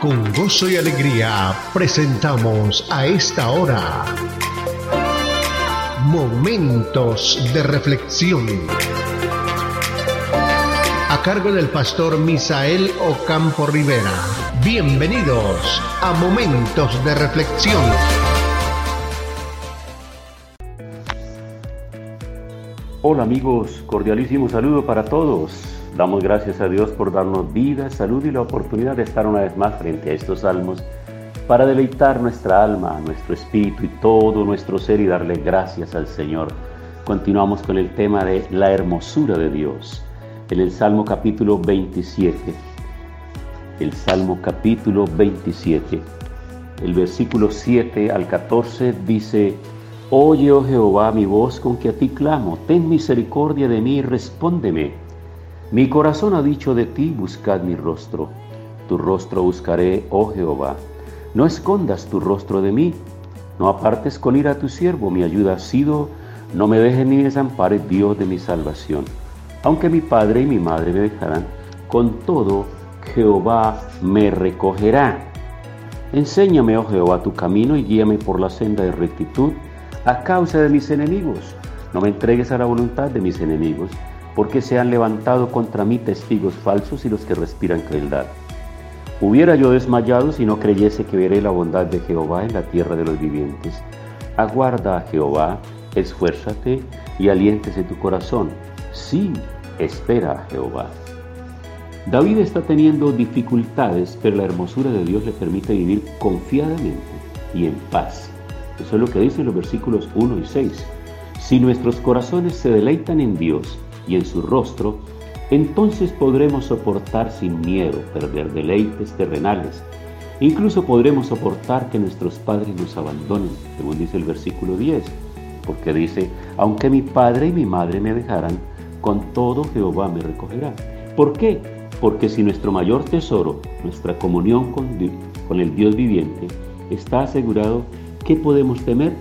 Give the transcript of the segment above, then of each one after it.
Con gozo y alegría presentamos a esta hora Momentos de Reflexión. A cargo del pastor Misael Ocampo Rivera. Bienvenidos a Momentos de Reflexión. Hola amigos, cordialísimo saludo para todos. Damos gracias a Dios por darnos vida, salud y la oportunidad de estar una vez más frente a estos salmos para deleitar nuestra alma, nuestro espíritu y todo nuestro ser y darle gracias al Señor. Continuamos con el tema de la hermosura de Dios. En el Salmo capítulo 27. El Salmo capítulo 27. El versículo 7 al 14 dice, Oye, oh Jehová, mi voz con que a ti clamo, ten misericordia de mí y respóndeme. Mi corazón ha dicho de ti, buscad mi rostro. Tu rostro buscaré, oh Jehová. No escondas tu rostro de mí. No apartes con ira a tu siervo. Mi ayuda ha sido. No me dejes ni desampares, Dios de mi salvación. Aunque mi padre y mi madre me dejarán, con todo Jehová me recogerá. Enséñame, oh Jehová, tu camino y guíame por la senda de rectitud a causa de mis enemigos. No me entregues a la voluntad de mis enemigos porque se han levantado contra mí testigos falsos y los que respiran crueldad. Hubiera yo desmayado si no creyese que veré la bondad de Jehová en la tierra de los vivientes. Aguarda a Jehová, esfuérzate y aliéntese tu corazón. Sí, espera a Jehová. David está teniendo dificultades, pero la hermosura de Dios le permite vivir confiadamente y en paz. Eso es lo que dicen los versículos 1 y 6. Si nuestros corazones se deleitan en Dios, y en su rostro, entonces podremos soportar sin miedo perder deleites terrenales. Incluso podremos soportar que nuestros padres nos abandonen, según dice el versículo 10, porque dice, aunque mi padre y mi madre me dejaran, con todo Jehová me recogerá. ¿Por qué? Porque si nuestro mayor tesoro, nuestra comunión con, con el Dios viviente, está asegurado, ¿qué podemos temer?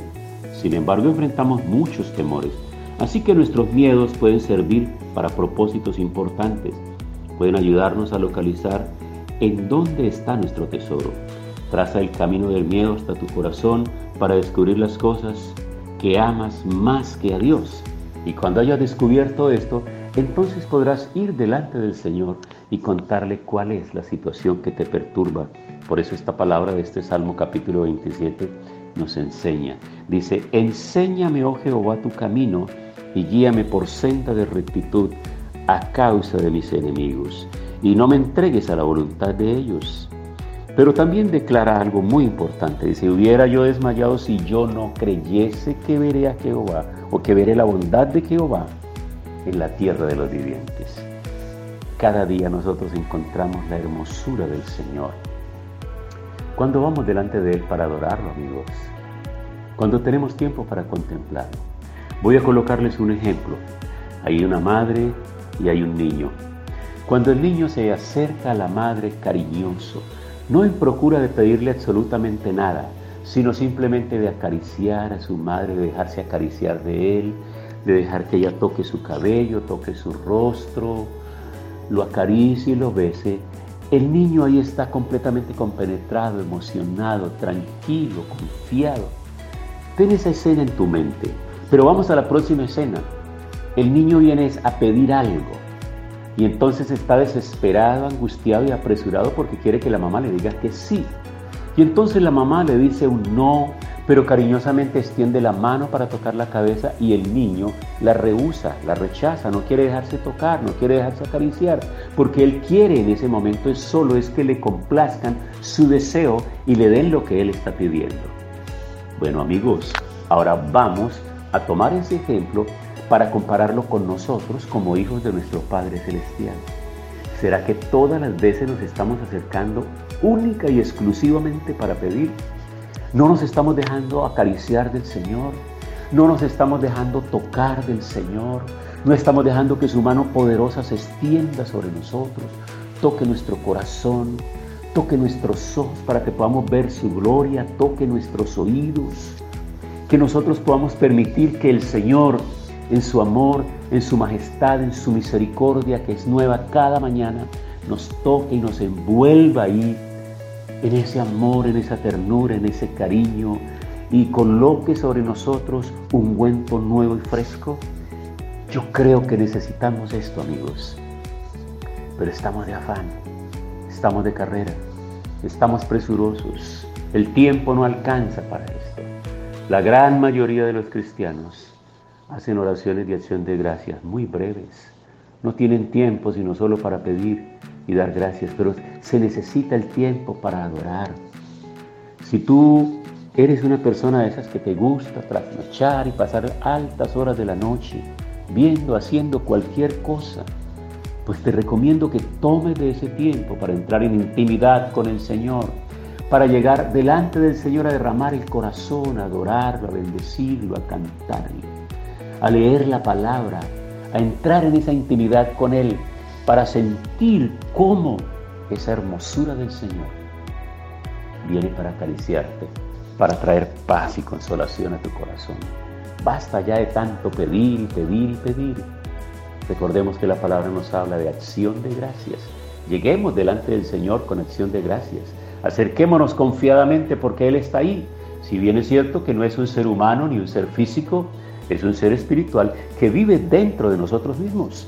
Sin embargo, enfrentamos muchos temores Así que nuestros miedos pueden servir para propósitos importantes, pueden ayudarnos a localizar en dónde está nuestro tesoro. Traza el camino del miedo hasta tu corazón para descubrir las cosas que amas más que a Dios. Y cuando hayas descubierto esto, entonces podrás ir delante del Señor y contarle cuál es la situación que te perturba. Por eso esta palabra de este Salmo capítulo 27 nos enseña. Dice, enséñame, oh Jehová, tu camino y guíame por senda de rectitud a causa de mis enemigos, y no me entregues a la voluntad de ellos. Pero también declara algo muy importante. Dice, hubiera yo desmayado si yo no creyese que veré a Jehová o que veré la bondad de Jehová en la tierra de los vivientes. Cada día nosotros encontramos la hermosura del Señor. Cuando vamos delante de Él para adorarlo, amigos. Cuando tenemos tiempo para contemplarlo. Voy a colocarles un ejemplo. Hay una madre y hay un niño. Cuando el niño se acerca a la madre cariñoso, no en procura de pedirle absolutamente nada, sino simplemente de acariciar a su madre, de dejarse acariciar de él, de dejar que ella toque su cabello, toque su rostro, lo acaricie y lo bese, el niño ahí está completamente compenetrado, emocionado, tranquilo, confiado. Ten esa escena en tu mente. Pero vamos a la próxima escena. El niño viene a pedir algo y entonces está desesperado, angustiado y apresurado porque quiere que la mamá le diga que sí. Y entonces la mamá le dice un no, pero cariñosamente extiende la mano para tocar la cabeza y el niño la rehúsa, la rechaza, no quiere dejarse tocar, no quiere dejarse acariciar, porque él quiere en ese momento solo es que le complazcan su deseo y le den lo que él está pidiendo. Bueno amigos, ahora vamos a tomar ese ejemplo para compararlo con nosotros como hijos de nuestro Padre Celestial. ¿Será que todas las veces nos estamos acercando única y exclusivamente para pedir? ¿No nos estamos dejando acariciar del Señor? ¿No nos estamos dejando tocar del Señor? ¿No estamos dejando que su mano poderosa se extienda sobre nosotros? Toque nuestro corazón, toque nuestros ojos para que podamos ver su gloria, toque nuestros oídos que nosotros podamos permitir que el Señor, en su amor, en su majestad, en su misericordia, que es nueva cada mañana, nos toque y nos envuelva ahí en ese amor, en esa ternura, en ese cariño y coloque sobre nosotros un ungüento nuevo y fresco? Yo creo que necesitamos esto, amigos. Pero estamos de afán, estamos de carrera, estamos presurosos. El tiempo no alcanza para esto. La gran mayoría de los cristianos hacen oraciones de acción de gracias muy breves. No tienen tiempo sino solo para pedir y dar gracias, pero se necesita el tiempo para adorar. Si tú eres una persona de esas que te gusta trasnochar y pasar altas horas de la noche, viendo, haciendo cualquier cosa, pues te recomiendo que tomes de ese tiempo para entrar en intimidad con el Señor, para llegar delante del Señor a derramar el corazón, a adorarlo, a bendecirlo, a cantarle, a leer la palabra, a entrar en esa intimidad con Él, para sentir cómo esa hermosura del Señor viene para acariciarte, para traer paz y consolación a tu corazón. Basta ya de tanto pedir, pedir y pedir. Recordemos que la palabra nos habla de acción de gracias. Lleguemos delante del Señor con acción de gracias. Acerquémonos confiadamente porque Él está ahí. Si bien es cierto que no es un ser humano ni un ser físico, es un ser espiritual que vive dentro de nosotros mismos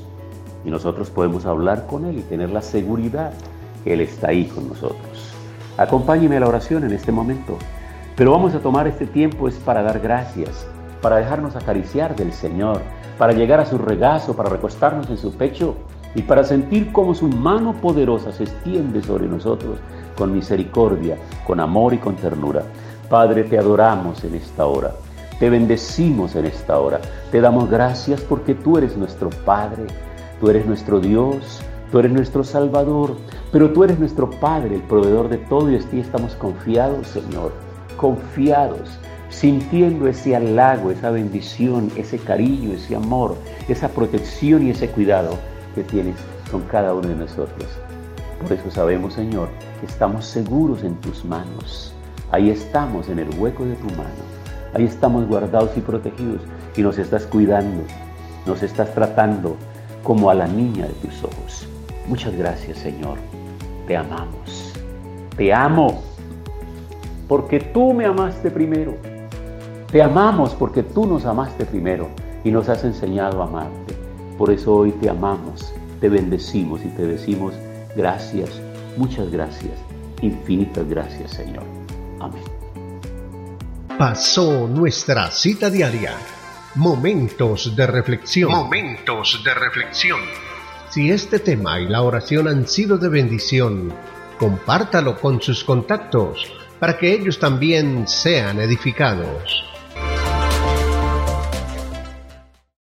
y nosotros podemos hablar con Él y tener la seguridad que Él está ahí con nosotros. Acompáñeme a la oración en este momento, pero vamos a tomar este tiempo es para dar gracias, para dejarnos acariciar del Señor, para llegar a su regazo, para recostarnos en su pecho y para sentir cómo su mano poderosa se extiende sobre nosotros con misericordia, con amor y con ternura. Padre, te adoramos en esta hora. Te bendecimos en esta hora. Te damos gracias porque tú eres nuestro Padre Tú eres nuestro Dios, tú eres nuestro Salvador, pero tú eres nuestro Padre, el proveedor de todo y ti estamos confiados, Señor, confiados, sintiendo ese halago, esa bendición, ese cariño, ese amor, esa protección y ese cuidado que tienes con cada uno de nosotros. Por eso sabemos, Señor, que estamos seguros en tus manos. Ahí estamos en el hueco de tu mano. Ahí estamos guardados y protegidos y nos estás cuidando, nos estás tratando, como a la niña de tus ojos. Muchas gracias, Señor. Te amamos. Te amo porque tú me amaste primero. Te amamos porque tú nos amaste primero y nos has enseñado a amarte. Por eso hoy te amamos, te bendecimos y te decimos gracias, muchas gracias, infinitas gracias, Señor. Amén. Pasó nuestra cita diaria Momentos de reflexión. Momentos de reflexión. Si este tema y la oración han sido de bendición, compártalo con sus contactos para que ellos también sean edificados.